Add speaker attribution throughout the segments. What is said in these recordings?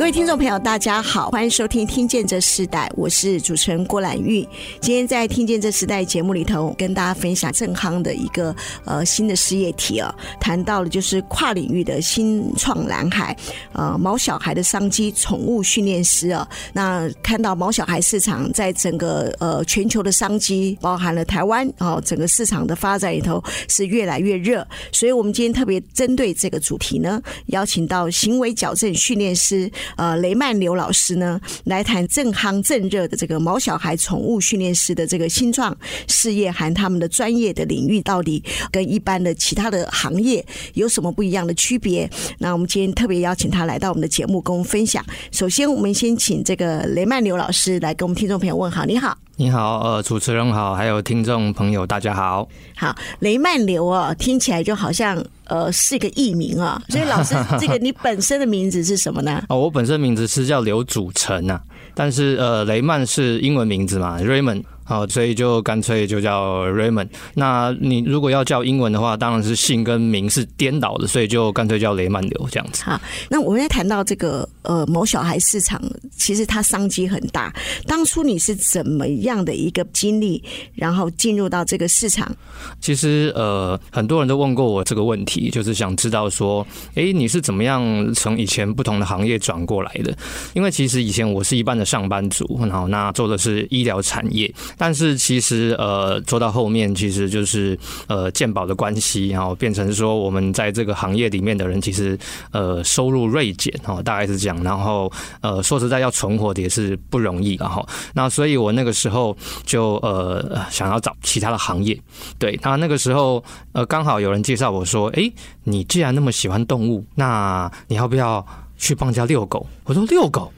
Speaker 1: 各位听众朋友，大家好，欢迎收听《听见这时代》，我是主持人郭兰玉。今天在《听见这时代》节目里头，跟大家分享正康的一个呃新的事业体啊，谈到了就是跨领域的新创蓝海，呃，毛小孩的商机，宠物训练师啊。那看到毛小孩市场在整个呃全球的商机，包含了台湾啊，整个市场的发展里头是越来越热，所以我们今天特别针对这个主题呢，邀请到行为矫正训练师。呃，雷曼刘老师呢，来谈正夯正热的这个毛小孩宠物训练师的这个新创事业，含他们的专业的领域到底跟一般的其他的行业有什么不一样的区别？那我们今天特别邀请他来到我们的节目，跟我们分享。首先，我们先请这个雷曼刘老师来跟我们听众朋友问好。你好，
Speaker 2: 你好，呃，主持人好，还有听众朋友，大家好。
Speaker 1: 好，雷曼流啊，听起来就好像。呃，是一个艺名啊，所以老师，这个你本身的名字是什么呢？
Speaker 2: 哦，我本身名字是叫刘祖成啊，但是呃，雷曼是英文名字嘛，Raymond。好，所以就干脆就叫 Raymond。那你如果要叫英文的话，当然是姓跟名是颠倒的，所以就干脆叫雷曼流这样子。
Speaker 1: 好，那我们在谈到这个呃某小孩市场，其实它商机很大。当初你是怎么样的一个经历，然后进入到这个市场？
Speaker 2: 其实呃，很多人都问过我这个问题，就是想知道说，哎，你是怎么样从以前不同的行业转过来的？因为其实以前我是一般的上班族，然后那做的是医疗产业。但是其实呃做到后面其实就是呃鉴宝的关系，然后变成说我们在这个行业里面的人其实呃收入锐减哦，大概是这样。然后呃说实在要存活的也是不容易，然后那所以我那个时候就呃想要找其他的行业。对，那那个时候呃刚好有人介绍我说，哎，你既然那么喜欢动物，那你要不要去帮家遛狗？我说遛狗，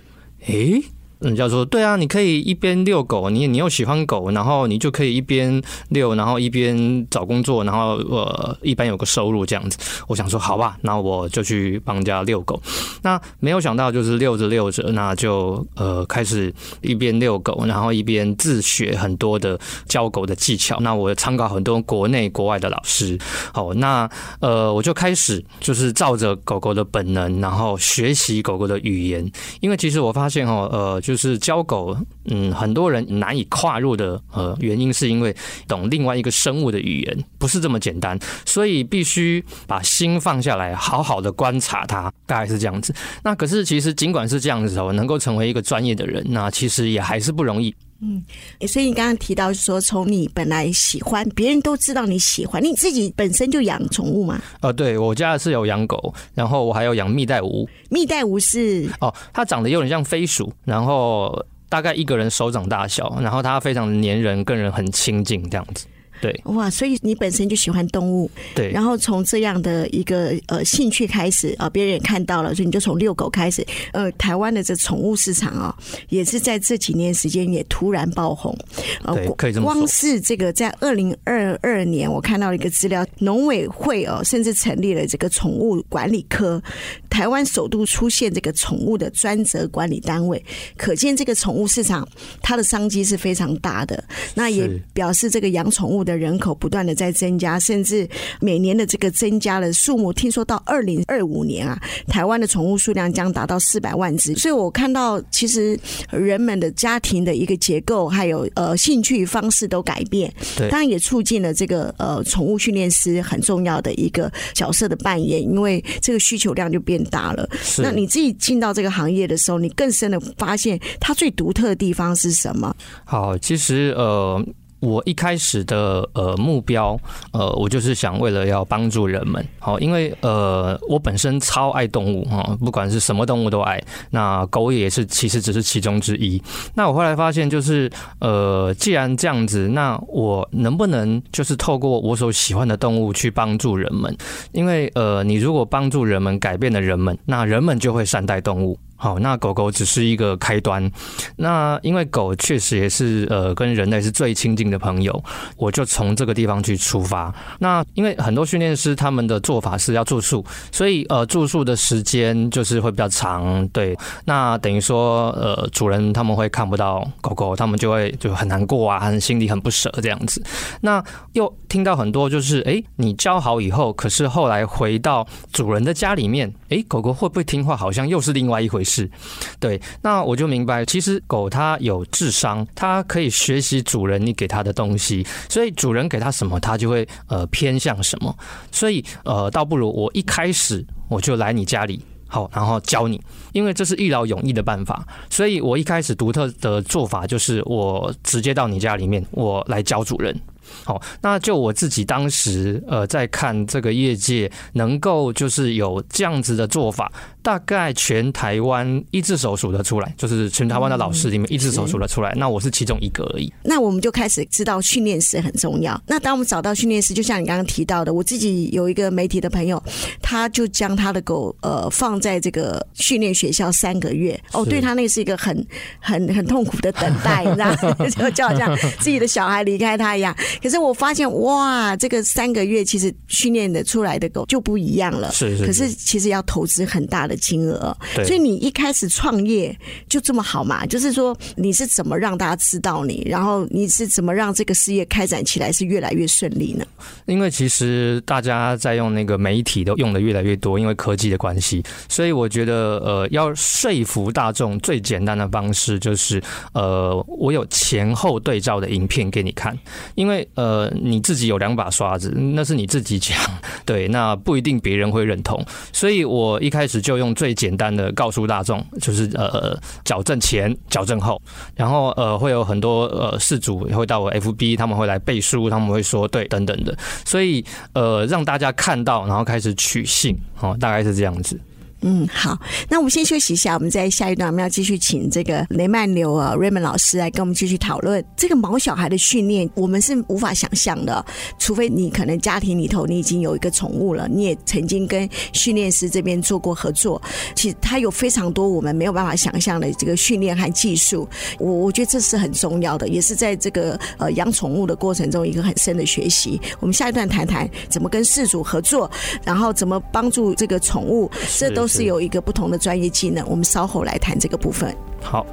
Speaker 2: 哎。人家说对啊，你可以一边遛狗，你你又喜欢狗，然后你就可以一边遛，然后一边找工作，然后呃一般有个收入这样子。我想说好吧，那我就去帮人家遛狗。那没有想到就是遛着遛着，那就呃开始一边遛狗，然后一边自学很多的教狗的技巧。那我参考很多国内国外的老师。好，那呃我就开始就是照着狗狗的本能，然后学习狗狗的语言。因为其实我发现哦，呃就。就是教狗，嗯，很多人难以跨入的呃原因，是因为懂另外一个生物的语言不是这么简单，所以必须把心放下来，好好的观察它，大概是这样子。那可是其实尽管是这样子哦，能够成为一个专业的人，那其实也还是不容易。
Speaker 1: 嗯，所以你刚刚提到说，从你本来喜欢，别人都知道你喜欢，你自己本身就养宠物吗？
Speaker 2: 呃，对，我家是有养狗，然后我还有养蜜袋鼯。
Speaker 1: 蜜袋鼯是
Speaker 2: 哦，它长得有点像飞鼠，然后大概一个人手掌大小，然后它非常的粘人，跟人很亲近这样子。对，
Speaker 1: 哇，所以你本身就喜欢动物，
Speaker 2: 对，
Speaker 1: 然后从这样的一个呃兴趣开始啊，别人也看到了，所以你就从遛狗开始。呃，台湾的这宠物市场啊，也是在这几年时间也突然爆红。
Speaker 2: 呃，可以这么说。
Speaker 1: 光是这个在二零二二年，我看到了一个资料，农委会哦，甚至成立了这个宠物管理科，台湾首度出现这个宠物的专责管理单位，可见这个宠物市场它的商机是非常大的。那也表示这个养宠物的。人口不断的在增加，甚至每年的这个增加的数目，听说到二零二五年啊，台湾的宠物数量将达到四百万只。所以我看到，其实人们的家庭的一个结构，还有呃兴趣方式都改变。
Speaker 2: 对，
Speaker 1: 当然也促进了这个呃宠物训练师很重要的一个角色的扮演，因为这个需求量就变大了。那你自己进到这个行业的时候，你更深的发现它最独特的地方是什么？
Speaker 2: 好，其实呃。我一开始的呃目标，呃，我就是想为了要帮助人们，好，因为呃，我本身超爱动物哈，不管是什么动物都爱，那狗也是，其实只是其中之一。那我后来发现，就是呃，既然这样子，那我能不能就是透过我所喜欢的动物去帮助人们？因为呃，你如果帮助人们，改变了人们，那人们就会善待动物。好，那狗狗只是一个开端。那因为狗确实也是呃跟人类是最亲近的朋友，我就从这个地方去出发。那因为很多训练师他们的做法是要住宿，所以呃住宿的时间就是会比较长。对，那等于说呃主人他们会看不到狗狗，他们就会就很难过啊，很心里很不舍这样子。那又听到很多就是哎、你教好以后，可是后来回到主人的家里面，哎、狗狗会不会听话？好像又是另外一回事。是，对，那我就明白，其实狗它有智商，它可以学习主人你给它的东西，所以主人给它什么，它就会呃偏向什么，所以呃倒不如我一开始我就来你家里，好，然后教你，因为这是一劳永逸的办法，所以我一开始独特的做法就是我直接到你家里面，我来教主人。好，那就我自己当时呃在看这个业界能够就是有这样子的做法，大概全台湾一只手数得出来，就是全台湾的老师里面一只手数得出来。那我是其中一个而已。
Speaker 1: 那我们就开始知道训练师很重要。那当我们找到训练师，就像你刚刚提到的，我自己有一个媒体的朋友，他就将他的狗呃放在这个训练学校三个月。哦，对他那是一个很很很痛苦的等待，你知道，就就好像自己的小孩离开他一样。可是我发现，哇，这个三个月其实训练的出来的狗就不一样了。
Speaker 2: 是是，是。
Speaker 1: 可是其实要投资很大的金额。
Speaker 2: 对。
Speaker 1: 所以你一开始创业就这么好嘛？就是说你是怎么让大家知道你，然后你是怎么让这个事业开展起来是越来越顺利呢？
Speaker 2: 因为其实大家在用那个媒体都用的越来越多，因为科技的关系，所以我觉得呃，要说服大众最简单的方式就是呃，我有前后对照的影片给你看，因为。呃，你自己有两把刷子，那是你自己讲，对，那不一定别人会认同。所以我一开始就用最简单的告诉大众，就是呃，矫正前、矫正后，然后呃，会有很多呃事主也会到我 FB，他们会来背书，他们会说对等等的，所以呃，让大家看到，然后开始取信，哦，大概是这样子。
Speaker 1: 嗯，好，那我们先休息一下，我们在下一段我们要继续请这个雷曼流啊 Raymond 老师来跟我们继续讨论这个毛小孩的训练，我们是无法想象的，除非你可能家庭里头你已经有一个宠物了，你也曾经跟训练师这边做过合作，其实他有非常多我们没有办法想象的这个训练和技术，我我觉得这是很重要的，也是在这个呃养宠物的过程中一个很深的学习。我们下一段谈谈怎么跟饲主合作，然后怎么帮助这个宠物，这都是。是有一个不同的专业技能，我们稍后来谈这个部分。
Speaker 2: 好。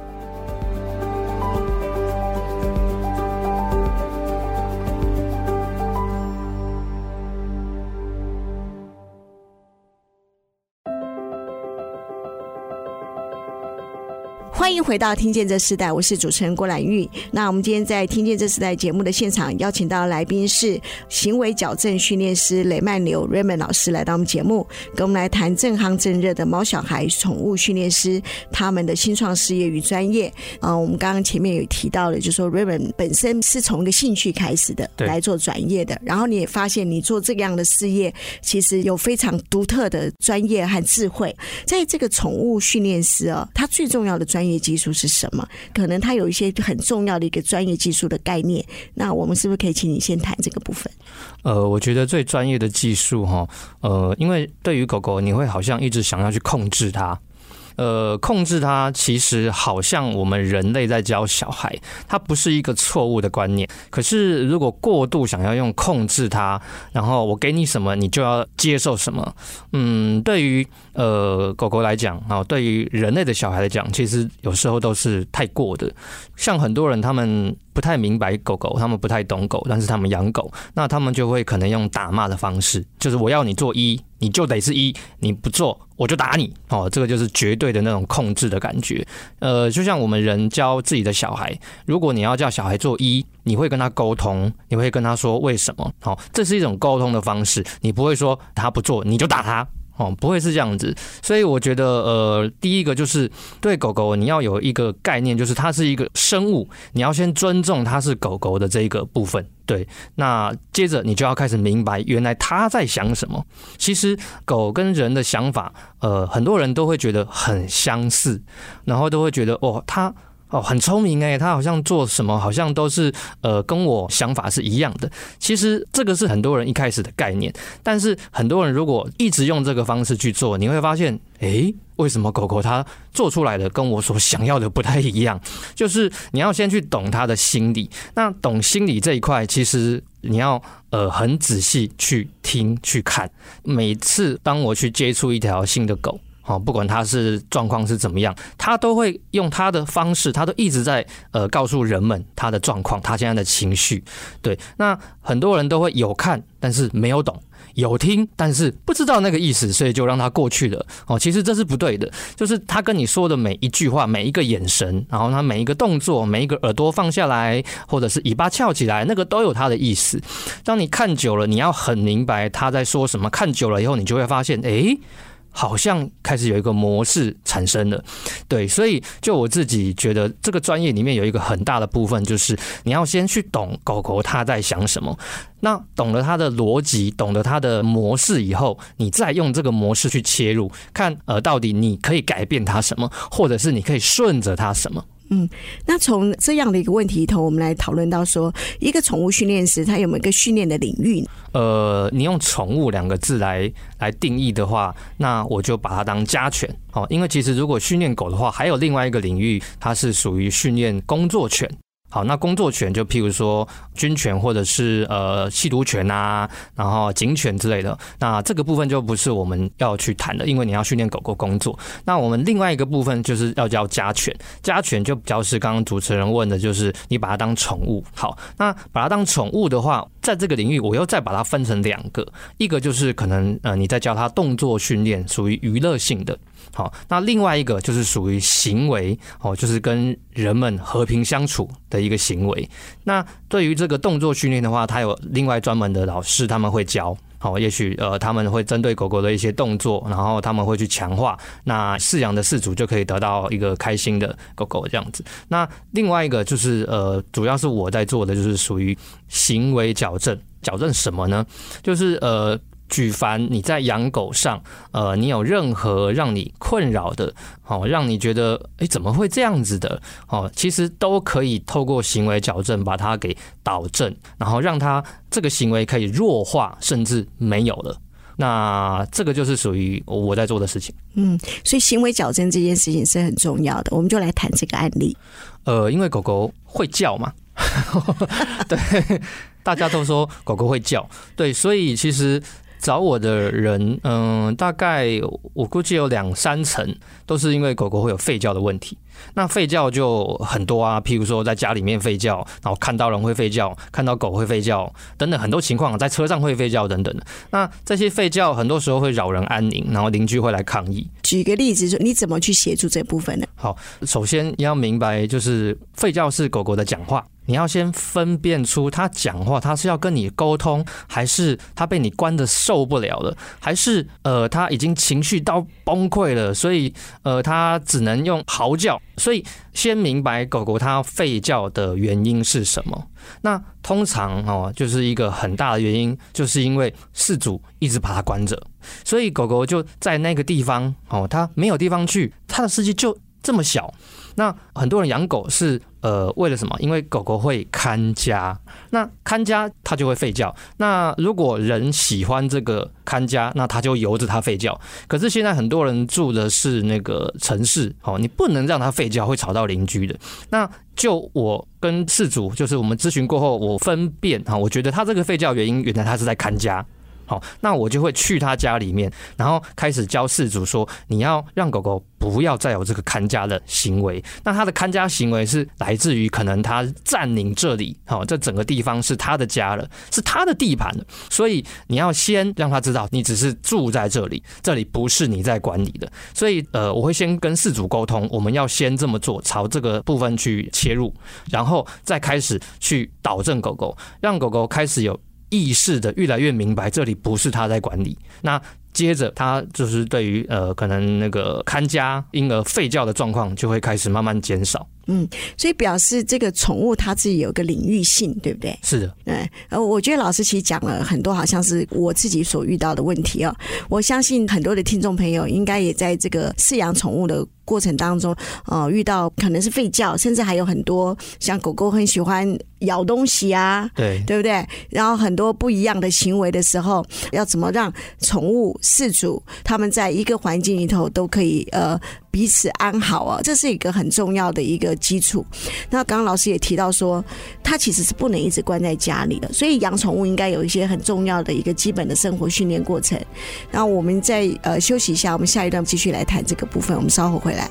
Speaker 1: 欢迎回到《听见这时代》，我是主持人郭兰玉。那我们今天在《听见这时代》节目的现场，邀请到的来宾是行为矫正训练师雷曼刘 Raymond 老师来到我们节目，跟我们来谈正夯正热的猫小孩宠物训练师他们的新创事业与专业。啊，我们刚刚前面有提到的，就是说 Raymond 本身是从一个兴趣开始的，来做转业的。然后你也发现，你做这样的事业，其实有非常独特的专业和智慧。在这个宠物训练师啊，他最重要的专业。技术是什么？可能它有一些很重要的一个专业技术的概念。那我们是不是可以请你先谈这个部分？
Speaker 2: 呃，我觉得最专业的技术哈，呃，因为对于狗狗，你会好像一直想要去控制它。呃，控制它其实好像我们人类在教小孩，它不是一个错误的观念。可是如果过度想要用控制它，然后我给你什么，你就要接受什么。嗯，对于呃狗狗来讲啊，对于人类的小孩来讲，其实有时候都是太过的。像很多人他们。不太明白狗狗，他们不太懂狗，但是他们养狗，那他们就会可能用打骂的方式，就是我要你做一，你就得是一，你不做我就打你，哦，这个就是绝对的那种控制的感觉。呃，就像我们人教自己的小孩，如果你要叫小孩做一，你会跟他沟通，你会跟他说为什么，好，这是一种沟通的方式，你不会说他不做你就打他。哦，不会是这样子。所以我觉得，呃，第一个就是对狗狗，你要有一个概念，就是它是一个生物，你要先尊重它是狗狗的这一个部分。对，那接着你就要开始明白，原来它在想什么。其实狗跟人的想法，呃，很多人都会觉得很相似，然后都会觉得，哦，它。哦，很聪明诶，他好像做什么好像都是呃跟我想法是一样的。其实这个是很多人一开始的概念，但是很多人如果一直用这个方式去做，你会发现，诶，为什么狗狗它做出来的跟我所想要的不太一样？就是你要先去懂它的心理。那懂心理这一块，其实你要呃很仔细去听去看。每次当我去接触一条新的狗。哦，不管他是状况是怎么样，他都会用他的方式，他都一直在呃告诉人们他的状况，他现在的情绪。对，那很多人都会有看，但是没有懂；有听，但是不知道那个意思，所以就让他过去了。哦，其实这是不对的，就是他跟你说的每一句话、每一个眼神，然后他每一个动作、每一个耳朵放下来，或者是尾巴翘起来，那个都有他的意思。当你看久了，你要很明白他在说什么。看久了以后，你就会发现，诶。好像开始有一个模式产生了，对，所以就我自己觉得，这个专业里面有一个很大的部分，就是你要先去懂狗狗它在想什么。那懂了它的逻辑，懂得它的模式以后，你再用这个模式去切入，看呃到底你可以改变它什么，或者是你可以顺着它什么。
Speaker 1: 嗯，那从这样的一个问题头，我们来讨论到说，一个宠物训练师他有没有一个训练的领域？
Speaker 2: 呃，你用“宠物”两个字来来定义的话，那我就把它当家犬哦，因为其实如果训练狗的话，还有另外一个领域，它是属于训练工作犬。好，那工作犬就譬如说军犬或者是呃吸毒犬啊，然后警犬之类的，那这个部分就不是我们要去谈的，因为你要训练狗狗工作。那我们另外一个部分就是要叫家犬，家犬就比较是刚刚主持人问的，就是你把它当宠物。好，那把它当宠物的话，在这个领域我又再把它分成两个，一个就是可能呃你在教他动作训练，属于娱乐性的。好，那另外一个就是属于行为，哦，就是跟人们和平相处的一个行为。那对于这个动作训练的话，他有另外专门的老师，他们会教。好，也许呃他们会针对狗狗的一些动作，然后他们会去强化，那饲养的饲主就可以得到一个开心的狗狗这样子。那另外一个就是呃，主要是我在做的，就是属于行为矫正。矫正什么呢？就是呃。举凡你在养狗上，呃，你有任何让你困扰的，哦，让你觉得，哎，怎么会这样子的，哦，其实都可以透过行为矫正把它给导正，然后让它这个行为可以弱化，甚至没有了。那这个就是属于我在做的事情。
Speaker 1: 嗯，所以行为矫正这件事情是很重要的，我们就来谈这个案例。
Speaker 2: 呃，因为狗狗会叫嘛，对，大家都说狗狗会叫，对，所以其实。找我的人，嗯，大概我估计有两三成都是因为狗狗会有吠叫的问题。那吠叫就很多啊，譬如说在家里面吠叫，然后看到人会吠叫，看到狗会吠叫，等等很多情况，在车上会吠叫等等的。那这些吠叫很多时候会扰人安宁，然后邻居会来抗议。
Speaker 1: 举个例子，说你怎么去协助这部分呢？
Speaker 2: 好，首先你要明白，就是吠叫是狗狗的讲话。你要先分辨出他讲话，他是要跟你沟通，还是他被你关得受不了了，还是呃他已经情绪到崩溃了，所以呃他只能用嚎叫。所以先明白狗狗它吠叫的原因是什么。那通常哦，就是一个很大的原因，就是因为饲主一直把它关着，所以狗狗就在那个地方哦，它没有地方去，它的世界就这么小。那很多人养狗是呃为了什么？因为狗狗会看家，那看家它就会吠叫。那如果人喜欢这个看家，那他就由着它吠叫。可是现在很多人住的是那个城市，哦，你不能让它吠叫，会吵到邻居的。那就我跟事主，就是我们咨询过后，我分辨哈，我觉得他这个吠叫原因，原来他是在看家。好，那我就会去他家里面，然后开始教饲主说，你要让狗狗不要再有这个看家的行为。那他的看家行为是来自于可能他占领这里，好，这整个地方是他的家了，是他的地盘了。所以你要先让他知道，你只是住在这里，这里不是你在管理的。所以呃，我会先跟饲主沟通，我们要先这么做，朝这个部分去切入，然后再开始去导正狗狗，让狗狗开始有。意识的越来越明白，这里不是他在管理。那接着他就是对于呃可能那个看家婴儿吠叫的状况就会开始慢慢减少。
Speaker 1: 嗯，所以表示这个宠物它自己有个领域性，对不对？
Speaker 2: 是的，
Speaker 1: 对。呃，我觉得老师其实讲了很多，好像是我自己所遇到的问题哦。我相信很多的听众朋友应该也在这个饲养宠物的过程当中，呃，遇到可能是吠叫，甚至还有很多像狗狗很喜欢咬东西啊，
Speaker 2: 对，
Speaker 1: 对不对？然后很多不一样的行为的时候，要怎么让宠物饲主他们在一个环境里头都可以呃。彼此安好啊，这是一个很重要的一个基础。那刚刚老师也提到说，他其实是不能一直关在家里的，所以养宠物应该有一些很重要的一个基本的生活训练过程。那我们再呃休息一下，我们下一段继续来谈这个部分。我们稍后回来。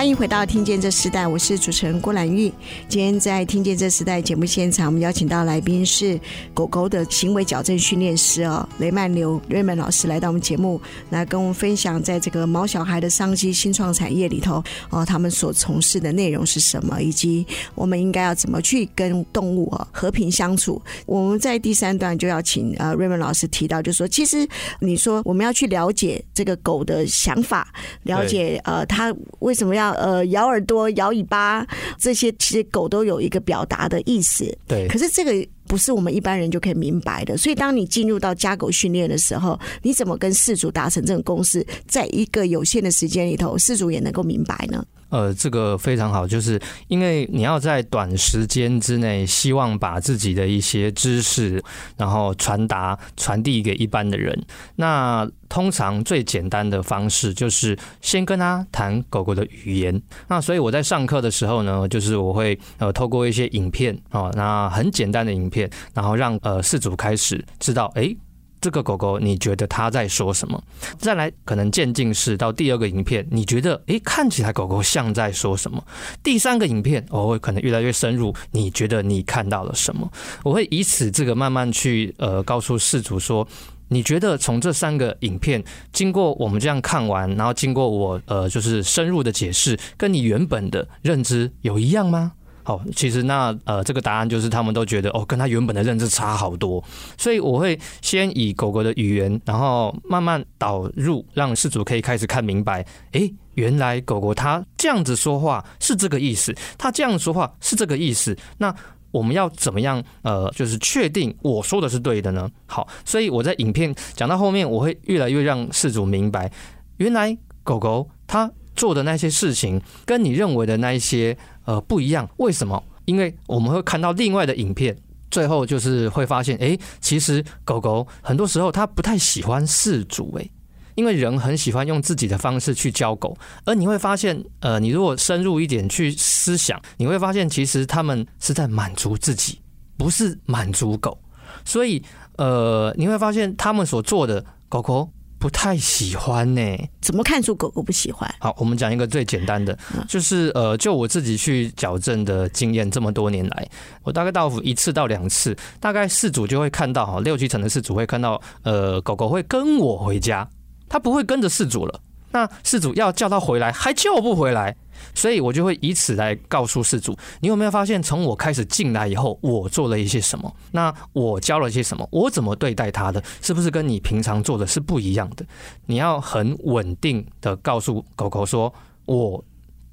Speaker 1: 欢迎回到《听见这时代》，我是主持人郭兰玉。今天在《听见这时代》节目现场，我们邀请到来宾是狗狗的行为矫正训练师哦，雷曼流 Raymond 老师来到我们节目，来跟我们分享在这个毛小孩的商机新创产业里头哦，他们所从事的内容是什么，以及我们应该要怎么去跟动物哦和平相处。我们在第三段就要请呃 Raymond 老师提到，就是说其实你说我们要去了解这个狗的想法，了解呃它为什么要。呃，咬耳朵、摇尾巴，这些其实狗都有一个表达的意思。
Speaker 2: 对，
Speaker 1: 可是这个不是我们一般人就可以明白的。所以，当你进入到家狗训练的时候，你怎么跟饲主达成这种共识，在一个有限的时间里头，饲主也能够明白呢？
Speaker 2: 呃，这个非常好，就是因为你要在短时间之内，希望把自己的一些知识，然后传达、传递给一般的人。那通常最简单的方式就是先跟他谈狗狗的语言。那所以我在上课的时候呢，就是我会呃透过一些影片啊，那很简单的影片，然后让呃饲主开始知道，哎。这个狗狗，你觉得它在说什么？再来，可能渐进式到第二个影片，你觉得，诶，看起来狗狗像在说什么？第三个影片，我会可能越来越深入，你觉得你看到了什么？我会以此这个慢慢去呃告诉饲主说，你觉得从这三个影片经过我们这样看完，然后经过我呃就是深入的解释，跟你原本的认知有一样吗？好，其实那呃，这个答案就是他们都觉得哦，跟他原本的认知差好多，所以我会先以狗狗的语言，然后慢慢导入，让事主可以开始看明白，诶，原来狗狗它这样子说话是这个意思，它这样说话是这个意思。那我们要怎么样呃，就是确定我说的是对的呢？好，所以我在影片讲到后面，我会越来越让事主明白，原来狗狗它做的那些事情，跟你认为的那一些。呃，不一样，为什么？因为我们会看到另外的影片，最后就是会发现，哎，其实狗狗很多时候它不太喜欢饲主，哎，因为人很喜欢用自己的方式去教狗，而你会发现，呃，你如果深入一点去思想，你会发现，其实他们是在满足自己，不是满足狗，所以，呃，你会发现他们所做的狗狗。不太喜欢呢、欸？
Speaker 1: 怎么看出狗狗不喜欢？
Speaker 2: 好，我们讲一个最简单的，就是呃，就我自己去矫正的经验，这么多年来，我大概到一次到两次，大概饲主就会看到哈，六七成的饲主会看到，呃，狗狗会跟我回家，它不会跟着饲主了。那事主要叫他回来，还叫不回来。所以我就会以此来告诉事主，你有没有发现，从我开始进来以后，我做了一些什么？那我教了些什么？我怎么对待他的？是不是跟你平常做的是不一样的？你要很稳定的告诉狗狗说，我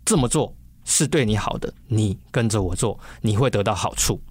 Speaker 2: 这么做是对你好的，你跟着我做，你会得到好处。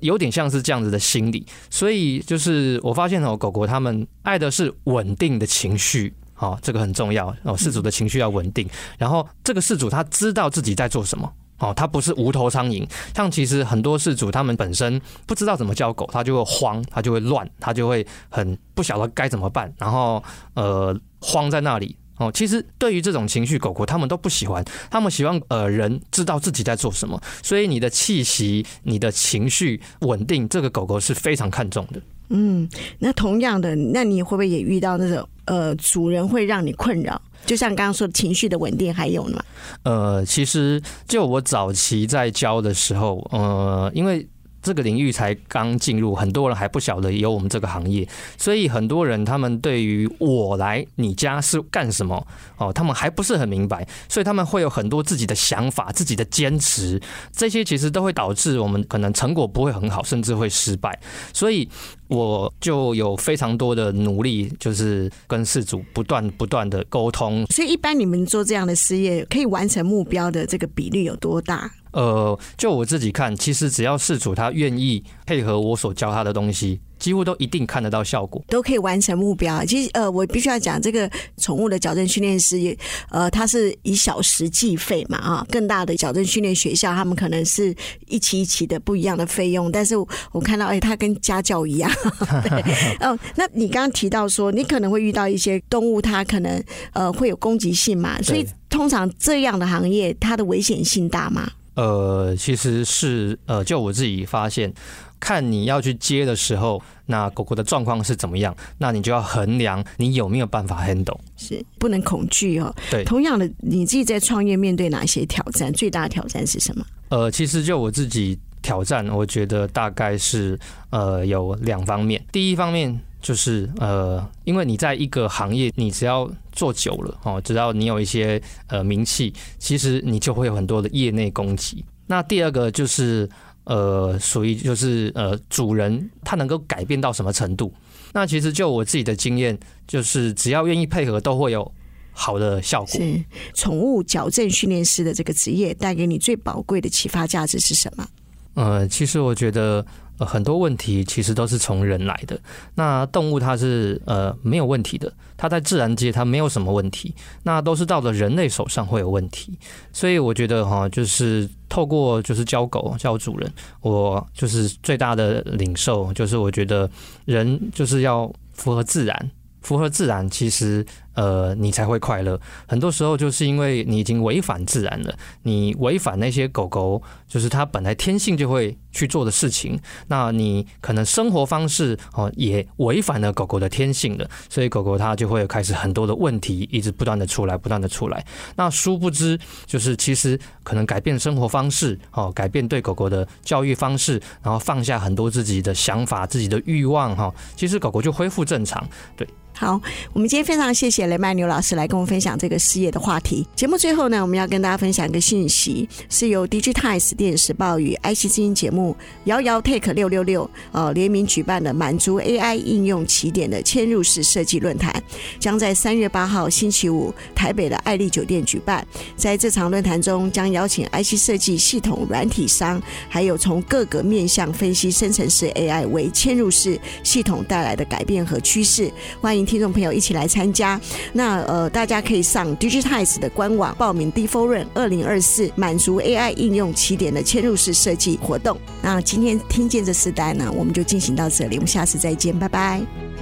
Speaker 2: 有点像是这样子的心理。所以就是我发现哦，狗狗他们爱的是稳定的情绪。好，这个很重要哦。事主的情绪要稳定，然后这个事主他知道自己在做什么哦，他不是无头苍蝇。像其实很多事主他们本身不知道怎么教狗，他就会慌，他就会乱，他就会很不晓得该怎么办，然后呃慌在那里哦。其实对于这种情绪，狗狗他们都不喜欢，他们喜欢呃人知道自己在做什么。所以你的气息、你的情绪稳定，这个狗狗是非常看重的。
Speaker 1: 嗯，那同样的，那你会不会也遇到那种呃，主人会让你困扰？就像刚刚说的情绪的稳定，还有呢？
Speaker 2: 呃，其实就我早期在教的时候，呃，因为这个领域才刚进入，很多人还不晓得有我们这个行业，所以很多人他们对于我来你家是干什么哦，他们还不是很明白，所以他们会有很多自己的想法、自己的坚持，这些其实都会导致我们可能成果不会很好，甚至会失败。所以我就有非常多的努力，就是跟事主不断不断的沟通。
Speaker 1: 所以一般你们做这样的事业，可以完成目标的这个比率有多大？
Speaker 2: 呃，就我自己看，其实只要事主他愿意配合我所教他的东西，几乎都一定看得到效果，
Speaker 1: 都可以完成目标。其实，呃，我必须要讲，这个宠物的矫正训练师，呃，他是以小时计费嘛，啊，更大的矫正训练学校，他们可能是一期一期的不一样的费用。但是我看到，哎，他跟家教一样。对，哦，那你刚刚提到说，你可能会遇到一些动物，它可能呃会有攻击性嘛，所以通常这样的行业，它的危险性大吗？
Speaker 2: 呃，其实是呃，就我自己发现，看你要去接的时候，那狗狗的状况是怎么样，那你就要衡量你有没有办法 handle，
Speaker 1: 是不能恐惧哦。
Speaker 2: 对，
Speaker 1: 同样的，你自己在创业面对哪些挑战？最大的挑战是什么？
Speaker 2: 呃，其实就我自己挑战，我觉得大概是呃有两方面。第一方面。就是呃，因为你在一个行业，你只要做久了哦，只要你有一些呃名气，其实你就会有很多的业内攻击。那第二个就是呃，属于就是呃，主人他能够改变到什么程度？那其实就我自己的经验，就是只要愿意配合，都会有好的效果。
Speaker 1: 是宠物矫正训练师的这个职业带给你最宝贵的启发价值是什么？
Speaker 2: 呃，其实我觉得。呃，很多问题其实都是从人来的。那动物它是呃没有问题的，它在自然界它没有什么问题，那都是到了人类手上会有问题。所以我觉得哈，就是透过就是教狗教主人，我就是最大的领受，就是我觉得人就是要符合自然，符合自然其实。呃，你才会快乐。很多时候就是因为你已经违反自然了，你违反那些狗狗就是它本来天性就会去做的事情。那你可能生活方式哦也违反了狗狗的天性了，所以狗狗它就会开始很多的问题，一直不断的出来，不断的出来。那殊不知，就是其实可能改变生活方式哦，改变对狗狗的教育方式，然后放下很多自己的想法、自己的欲望哈，其实狗狗就恢复正常。对。
Speaker 1: 好，我们今天非常谢谢雷曼牛老师来跟我们分享这个事业的话题。节目最后呢，我们要跟大家分享一个信息，是由 Digitimes 电视报与 IC 之音节目摇摇 Take 六六六呃联名举办的满足 AI 应用起点的嵌入式设计论坛，将在三月八号星期五台北的爱丽酒店举办。在这场论坛中，将邀请 IC 设计系统软体商，还有从各个面向分析生成式 AI 为嵌入式系统带来的改变和趋势。欢迎。听众朋友一起来参加，那呃，大家可以上 Digitize 的官网报名 d f o r u n 二零二四满足 AI 应用起点的嵌入式设计活动。那今天听见这四单呢，我们就进行到这里，我们下次再见，拜拜。